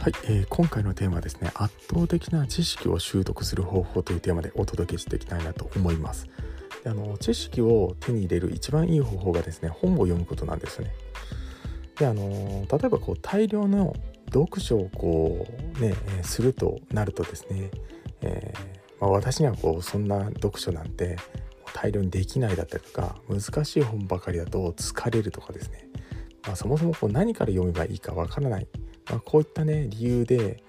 はい、えー今回のテーマはですね圧倒的な知識を習得する方法というテーマでお届けしていきたいなと思います。であの知識を手に入れる一番いい方法がですね本を読むことなんですね。であの例えばこう大量の読書をこうね、えするとなるとですね、えーまあ、私にはこうそんな読書なんて大量にできないだったりとか難しい本ばかりだと疲れるとかですね、まあ、そもそもこう何から読めばいいかわからない、まあ、こういったね理由で、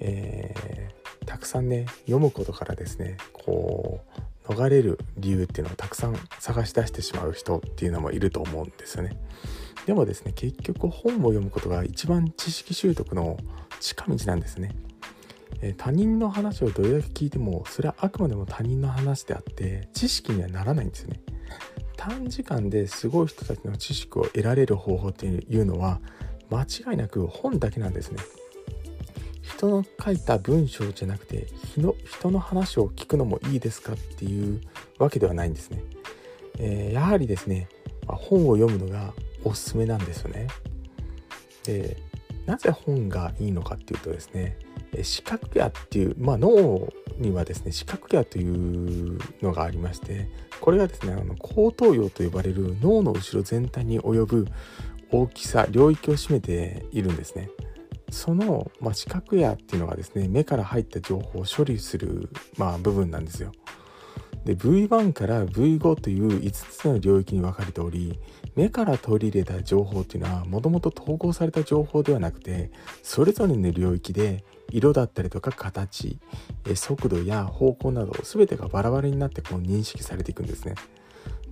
えーたくさんね読むことからですねこう逃れる理由っていうのをたくさん探し出してしまう人っていうのもいると思うんですよね。でもですね結局本を読むことが一番知識習得の近道なんですね。えー他人の話をどれだけ聞いてもそれはあくまでも他人の話であって知識にはならないんですよね。短時間ですごい人たちの知識を得られる方法っていうのは間違いなく本だけなんですね。人の書いた文章じゃなくて人の人の話を聞くのもいいですかっていうわけではないんですね。えーやはりですね、本を読むのがおすすめなんですよね。でなぜ本がいいのかっていうとですね視覚野っていう、まあ、脳にはですね視覚野というのがありましてこれがですねあの後頭葉と呼ばれる脳の後ろ全体に及ぶ大きさ領域を占めているんですね。その、まあ、視覚野っていうのがですね目から入った情報を処理する、まあ、部分なんですよ。で V1 から V5 という5つの領域に分かれており目から取り入れた情報っていうのはもともと統合された情報ではなくてそれぞれの領域で色だったりとか形速度や方向など全てがバラバラになってこう認識されていくんですね。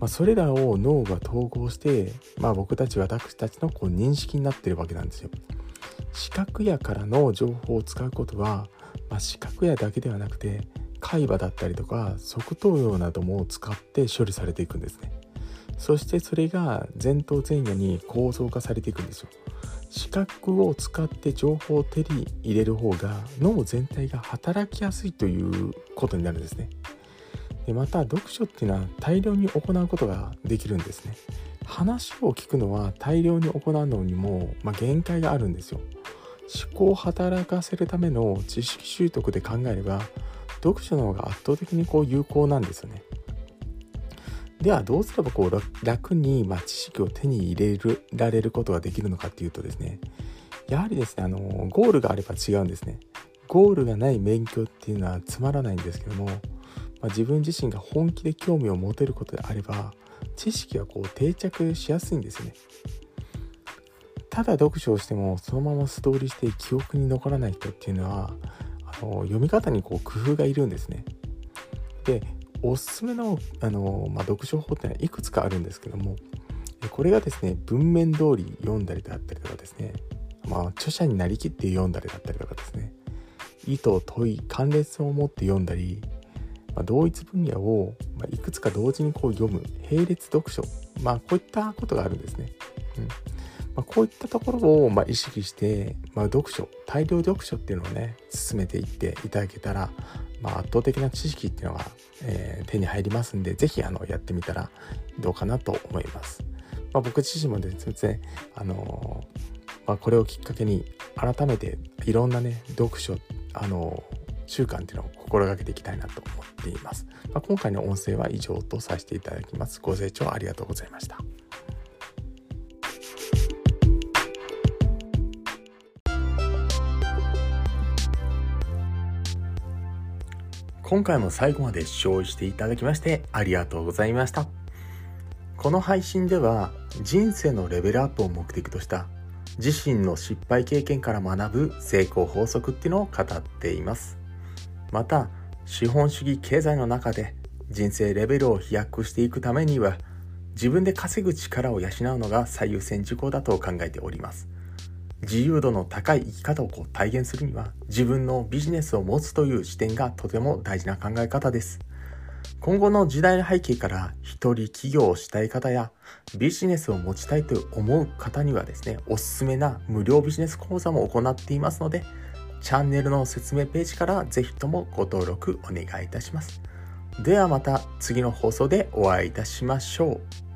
まあ、それらを脳が統合して、まあ、僕たち私たちのこう認識になってるわけなんですよ。視覚野からの情報を使うことは、まあ、視覚野だけではなくて海馬だったりとか側頭葉なども使って処理されていくんですね。そしてそれが前頭前野に構造化されていくんですよ。視覚を使って情報を手に入れる方が脳全体が働きやすいということになるんですね。でまた読書っていうのは大量に行うことができるんですね。話を聞くのは大量に行うのにも、まあ、限界があるんですよ。思考を働かせるための知識習得で考えれば読書の方が圧倒的にこう有効なんですよね。ではどうすればこう楽に、ま、知識を手に入れるられることができるのかっていうとですねやはりですねあのゴールがあれば違うんですね。ゴールがない勉強っていうのはつまらないんですけども、まあ、自分自身が本気で興味を持てることであれば知識はこう定着しやすいんですよねただ読書をしてもそのまま素通りして記憶に残らない人っていうのはあの読み方にこう工夫がいるんですね。でおすすめのあの、まあ、読書法ってのはいくつかあるんですけどもこれがですね文面通り読んだりだったりとかですね、まあ、著者になりきって読んだりだったりとかですね意図問い関連性を持って読んだり、まあ、同一分野を、ま、いくつか同時にこう読む並列読書まあこういったことがあるんですね。うんまあ、こういったところをまあ意識して、まあ、読書大量読書っていうのをね進めていっていただけたら、まあ、圧倒的な知識っていうのが、えー手に入りますんで是非あのやってみたらどうかなと思います。まあ、僕自身もですね、あのーまあ、これをきっかけに改めていろんなね読書、あのー習慣っていうのを心がけていきたいなと思っています。まあ、今回の音声は以上とさせていただきます。ご清聴ありがとうございました。今回も最後まで視聴していただきましてありがとうございました。この配信では人生のレベルアップを目的とした自身の失敗経験から学ぶ成功法則っていうのを語っています。また資本主義経済の中で人生レベルを飛躍していくためには自分で稼ぐ力を養うのが最優先事項だと考えております。自由度の高い生き方をこう体現するには自分のビジネスを持つという視点がとても大事な考え方です。今後の時代の背景から一人起業をしたい方やビジネスを持ちたいと思う方にはですね、おすすめな無料ビジネス講座も行っていますので、チャンネルの説明ページからぜひともご登録お願いいたします。ではまた次の放送でお会いいたしましょう。